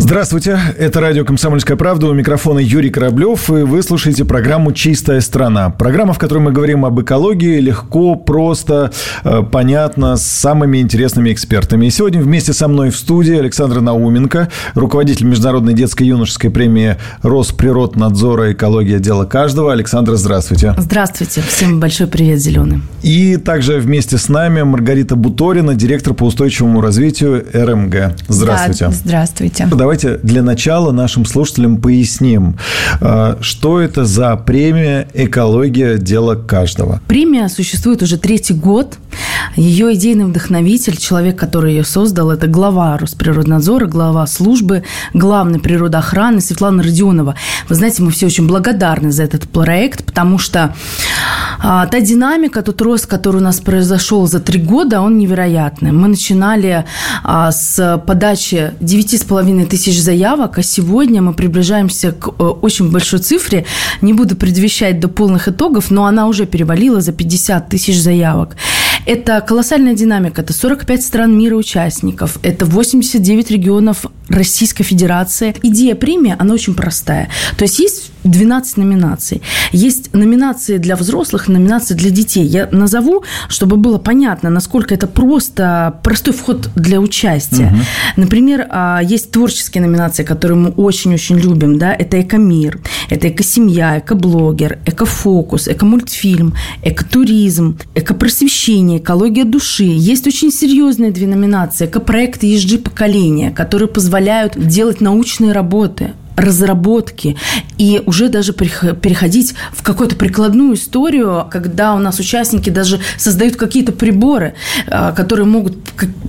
Здравствуйте, это радио «Комсомольская правда», у микрофона Юрий Кораблев, и вы слушаете программу «Чистая страна». Программа, в которой мы говорим об экологии легко, просто, э, понятно, с самыми интересными экспертами. И сегодня вместе со мной в студии Александра Науменко, руководитель Международной детской юношеской премии «Росприроднадзора. Экология. Дело каждого». Александра, здравствуйте. Здравствуйте, всем большой привет, Зеленый. И также вместе с нами Маргарита Буторина, директор по устойчивому развитию РМГ. Здравствуйте. Да, здравствуйте. Давайте для начала нашим слушателям поясним, э, что это за премия «Экология. Дело каждого». Премия существует уже третий год. Ее идейный вдохновитель, человек, который ее создал, это глава Росприроднадзора, глава службы, главной природоохраны Светлана Родионова. Вы знаете, мы все очень благодарны за этот проект, потому что а, та динамика, тот рост, который у нас произошел за три года, он невероятный. Мы начинали а, с подачи 9,5 тысяч заявок, а сегодня мы приближаемся к э, очень большой цифре. Не буду предвещать до полных итогов, но она уже перевалила за 50 тысяч заявок. Это колоссальная динамика. Это 45 стран мира участников. Это 89 регионов Российской Федерации. Идея премии, она очень простая. То есть есть 12 номинаций. Есть номинации для взрослых, номинации для детей. Я назову, чтобы было понятно, насколько это просто простой вход для участия. Угу. Например, а, есть творческие номинации, которые мы очень-очень любим. Да? Это «Экомир», это «Экосемья», «Экоблогер», «Экофокус», «Экомультфильм», «Экотуризм», «Экопросвещение», «Экология души». Есть очень серьезные две номинации. «Экопроект ESG поколения», которые позволяют делать научные работы разработки и уже даже переходить в какую-то прикладную историю, когда у нас участники даже создают какие-то приборы, э, которые могут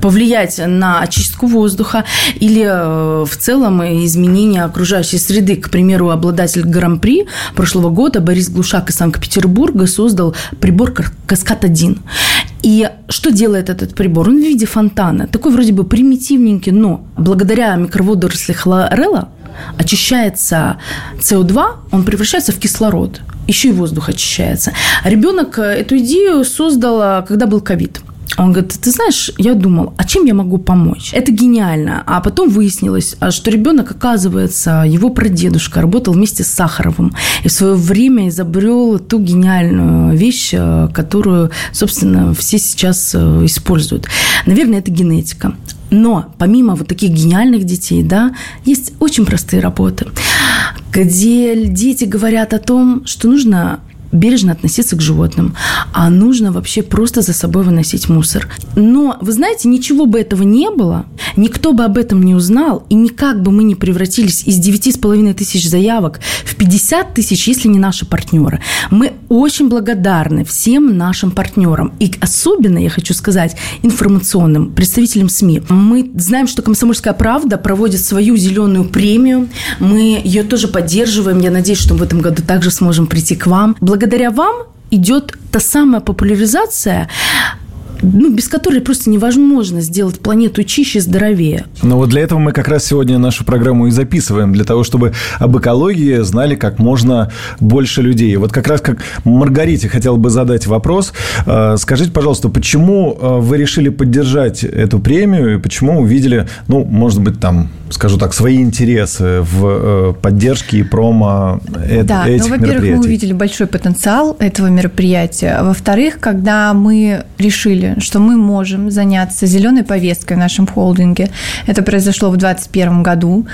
повлиять на очистку воздуха или э, в целом изменение окружающей среды. К примеру, обладатель Гран-при прошлого года Борис Глушак из Санкт-Петербурга создал прибор «Каскад-1». И что делает этот прибор? Он в виде фонтана. Такой вроде бы примитивненький, но благодаря микроводоросли хлорелла очищается СО2, он превращается в кислород. Еще и воздух очищается. Ребенок эту идею создал, когда был ковид. Он говорит, ты знаешь, я думал, а чем я могу помочь? Это гениально. А потом выяснилось, а, что ребенок, оказывается, его прадедушка работал вместе с Сахаровым. И в свое время изобрел ту гениальную вещь, э, которую, собственно, все сейчас э, используют. Наверное, это генетика. Но помимо вот таких гениальных детей, да, есть очень простые работы, где дети говорят о том, что нужно бережно относиться к животным, а нужно вообще просто за собой выносить мусор. Но, вы знаете, ничего бы этого не было, никто бы об этом не узнал, и никак бы мы не превратились из 9,5 тысяч заявок в 50 тысяч, если не наши партнеры. Мы очень благодарны всем нашим партнерам, и особенно, я хочу сказать, информационным представителям СМИ. Мы знаем, что «Комсомольская правда» проводит свою зеленую премию, мы ее тоже поддерживаем, я надеюсь, что в этом году также сможем прийти к вам. Благодаря вам идет та самая популяризация ну, без которой просто невозможно сделать планету чище, здоровее. Но вот для этого мы как раз сегодня нашу программу и записываем, для того, чтобы об экологии знали как можно больше людей. Вот как раз как Маргарите хотел бы задать вопрос. Э, скажите, пожалуйста, почему э, вы решили поддержать эту премию и почему увидели, ну, может быть, там, скажу так, свои интересы в э, поддержке и промо да, этих ну, во-первых, мы увидели большой потенциал этого мероприятия. Во-вторых, когда мы решили что мы можем заняться зеленой повесткой в нашем холдинге. Это произошло в 2021 году.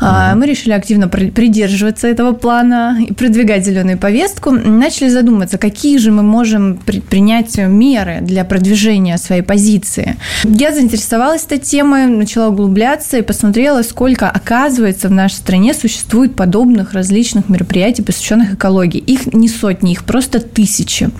Uh-huh. Мы решили активно придерживаться этого плана и продвигать зеленую повестку. Начали задуматься, какие же мы можем принять меры для продвижения своей позиции. Я заинтересовалась этой темой, начала углубляться и посмотрела, сколько, оказывается, в нашей стране существует подобных различных мероприятий, посвященных экологии. Их не сотни, их просто тысячи.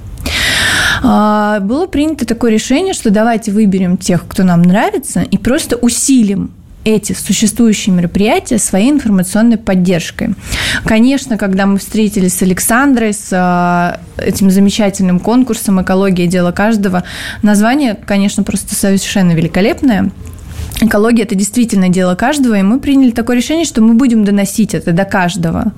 А, было принято такое решение, что давайте выберем тех, кто нам нравится, и просто усилим эти существующие мероприятия своей информационной поддержкой. Конечно, когда мы встретились с Александрой, с а, этим замечательным конкурсом «Экология. Дело каждого», название, конечно, просто совершенно великолепное – экология – это действительно дело каждого, и мы приняли такое решение, что мы будем доносить это до каждого.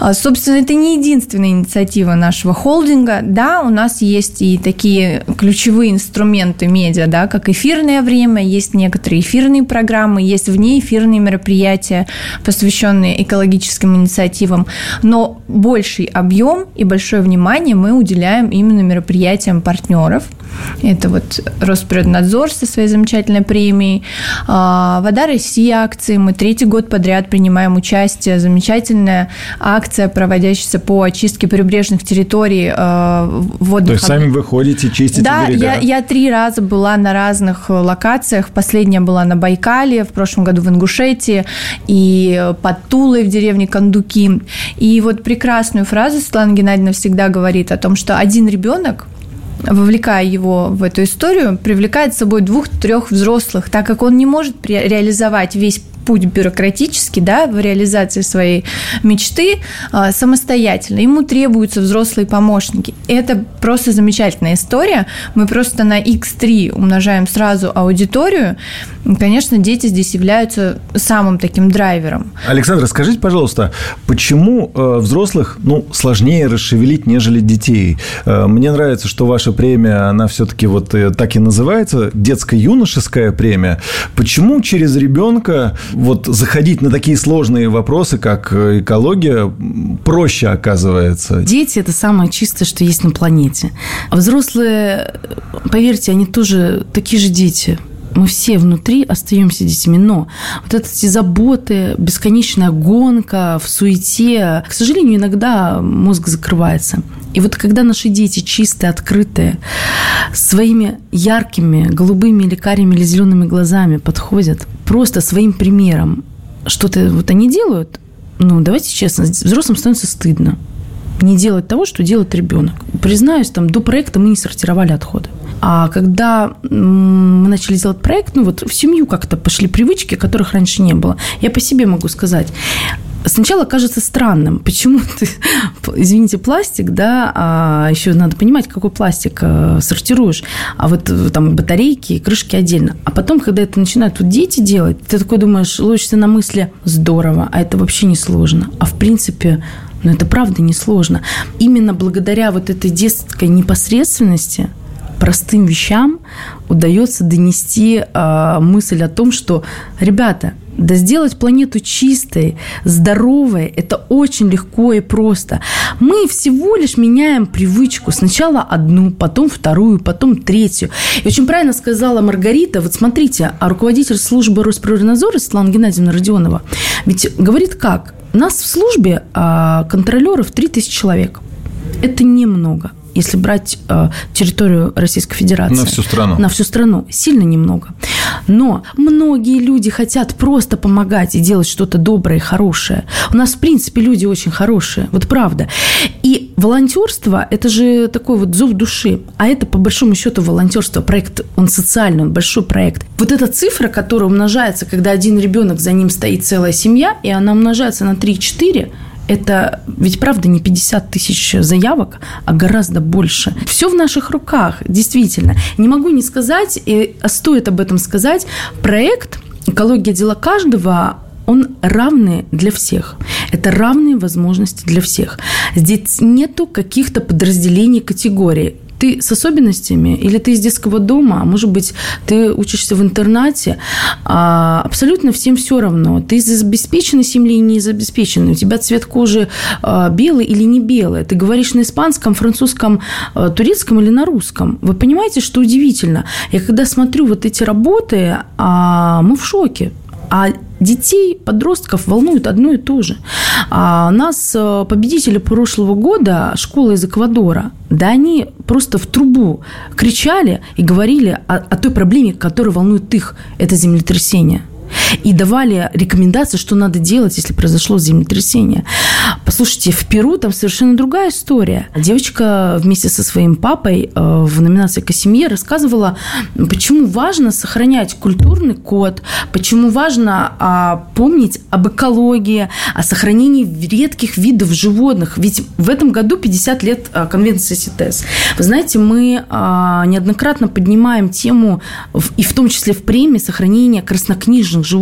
А, собственно, это не единственная инициатива нашего холдинга. Да, у нас есть и такие ключевые инструменты медиа, да, как эфирное время, есть некоторые эфирные программы, есть внеэфирные мероприятия, посвященные экологическим инициативам, но больший объем и большое внимание мы уделяем именно мероприятиям партнеров – это вот Росприроднадзор со своей замечательной премией. А, Вода России акции. Мы третий год подряд принимаем участие. Замечательная акция, проводящаяся по очистке прибрежных территорий а, водных. То есть сами выходите, чистите да, берега? Да, я, я три раза была на разных локациях. Последняя была на Байкале, в прошлом году в Ингушетии и под Тулой в деревне Кондуки. И вот прекрасную фразу Светлана Геннадьевна всегда говорит о том, что один ребенок вовлекая его в эту историю, привлекает с собой двух-трех взрослых, так как он не может реализовать весь путь бюрократический, да, в реализации своей мечты а, самостоятельно. Ему требуются взрослые помощники. Это просто замечательная история. Мы просто на x3 умножаем сразу аудиторию. конечно, дети здесь являются самым таким драйвером. Александр, скажите, пожалуйста, почему э, взрослых ну, сложнее расшевелить, нежели детей? Э, мне нравится, что ваша премия, она все-таки вот э, так и называется, детско-юношеская премия. Почему через ребенка вот заходить на такие сложные вопросы, как э, экология, проще оказывается. Дети – это самое чистое, что есть на планете. А взрослые, поверьте, они тоже такие же дети мы все внутри остаемся детьми, но вот эти заботы, бесконечная гонка в суете, к сожалению, иногда мозг закрывается. И вот когда наши дети чистые, открытые, своими яркими, голубыми или карими или зелеными глазами подходят, просто своим примером что-то вот они делают, ну, давайте честно, взрослым становится стыдно не делать того, что делает ребенок. Признаюсь, там до проекта мы не сортировали отходы. А когда мы начали делать проект, ну вот в семью как-то пошли привычки, которых раньше не было. Я по себе могу сказать. Сначала кажется странным, почему ты, извините, пластик, да, а еще надо понимать, какой пластик э, сортируешь, а вот э, там батарейки и крышки отдельно. А потом, когда это начинают вот дети делать, ты такой думаешь, ловишься на мысли, здорово, а это вообще не сложно. А в принципе, ну это правда несложно. Именно благодаря вот этой детской непосредственности – простым вещам удается донести э, мысль о том, что, ребята, да сделать планету чистой, здоровой, это очень легко и просто. Мы всего лишь меняем привычку. Сначала одну, потом вторую, потом третью. И очень правильно сказала Маргарита, вот смотрите, а руководитель службы Росприроднадзора Светлана Геннадьевна Родионова ведь говорит как? У нас в службе а, контролеров 3000 человек. Это немного если брать э, территорию Российской Федерации. На всю страну. На всю страну. Сильно немного. Но многие люди хотят просто помогать и делать что-то доброе и хорошее. У нас, в принципе, люди очень хорошие. Вот правда. И волонтерство – это же такой вот зов души. А это, по большому счету, волонтерство. Проект, он социальный, он большой проект. Вот эта цифра, которая умножается, когда один ребенок, за ним стоит целая семья, и она умножается на 3-4, это ведь правда не 50 тысяч заявок, а гораздо больше. Все в наших руках, действительно. Не могу не сказать, и стоит об этом сказать, проект «Экология – дела каждого» он равный для всех. Это равные возможности для всех. Здесь нету каких-то подразделений категорий ты с особенностями, или ты из детского дома, а может быть, ты учишься в интернате, а абсолютно всем все равно. Ты из обеспеченной семьи или не из обеспеченной. У тебя цвет кожи а, белый или не белый. Ты говоришь на испанском, французском, а, турецком или на русском. Вы понимаете, что удивительно? Я когда смотрю вот эти работы, а, мы в шоке. А детей, подростков волнует одно и то же. А нас э, победители прошлого года, школа из Эквадора, да они просто в трубу кричали и говорили о, о той проблеме, которая волнует их, это землетрясение. И давали рекомендации, что надо делать, если произошло землетрясение. Послушайте, в Перу там совершенно другая история. Девочка вместе со своим папой э, в номинации «Косемье» рассказывала, почему важно сохранять культурный код, почему важно а, помнить об экологии, о сохранении редких видов животных. Ведь в этом году 50 лет а, конвенции СИТЕС. Вы знаете, мы а, неоднократно поднимаем тему, и в том числе в премии, сохранения краснокнижных животных.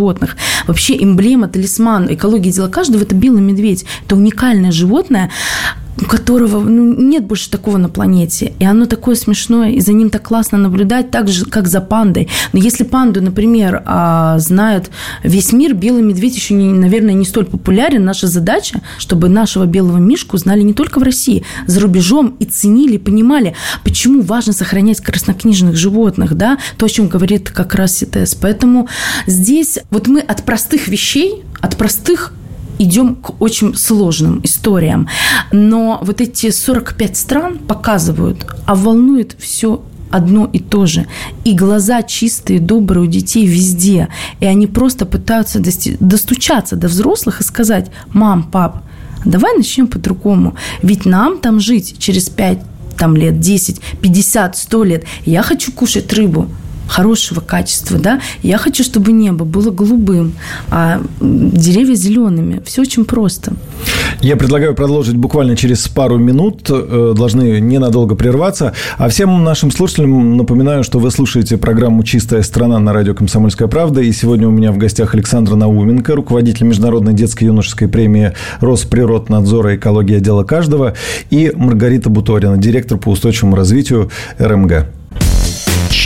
Вообще эмблема, талисман экологии дела каждого – это белый медведь. Это уникальное животное, у которого ну, нет больше такого на планете. И оно такое смешное, и за ним так классно наблюдать, так же, как за пандой. Но если панду, например, а, знает весь мир, белый медведь еще, наверное, не столь популярен. Наша задача, чтобы нашего белого мишку знали не только в России, за рубежом и ценили, понимали, почему важно сохранять краснокнижных животных, да, то, о чем говорит как раз СИТЕС. Поэтому здесь вот мы от простых вещей, от простых идем к очень сложным историям. Но вот эти 45 стран показывают, а волнует все одно и то же. И глаза чистые, добрые у детей везде. И они просто пытаются достучаться до взрослых и сказать, мам, пап, давай начнем по-другому. Ведь нам там жить через 5 там, лет, 10, 50, 100 лет. Я хочу кушать рыбу хорошего качества, да. Я хочу, чтобы небо было голубым, а деревья зелеными. Все очень просто. Я предлагаю продолжить буквально через пару минут. Э, должны ненадолго прерваться. А всем нашим слушателям напоминаю, что вы слушаете программу «Чистая страна» на радио «Комсомольская правда». И сегодня у меня в гостях Александра Науменко, руководитель Международной детской юношеской премии Росприроднадзора «Экология. Дело каждого» и Маргарита Буторина, директор по устойчивому развитию РМГ.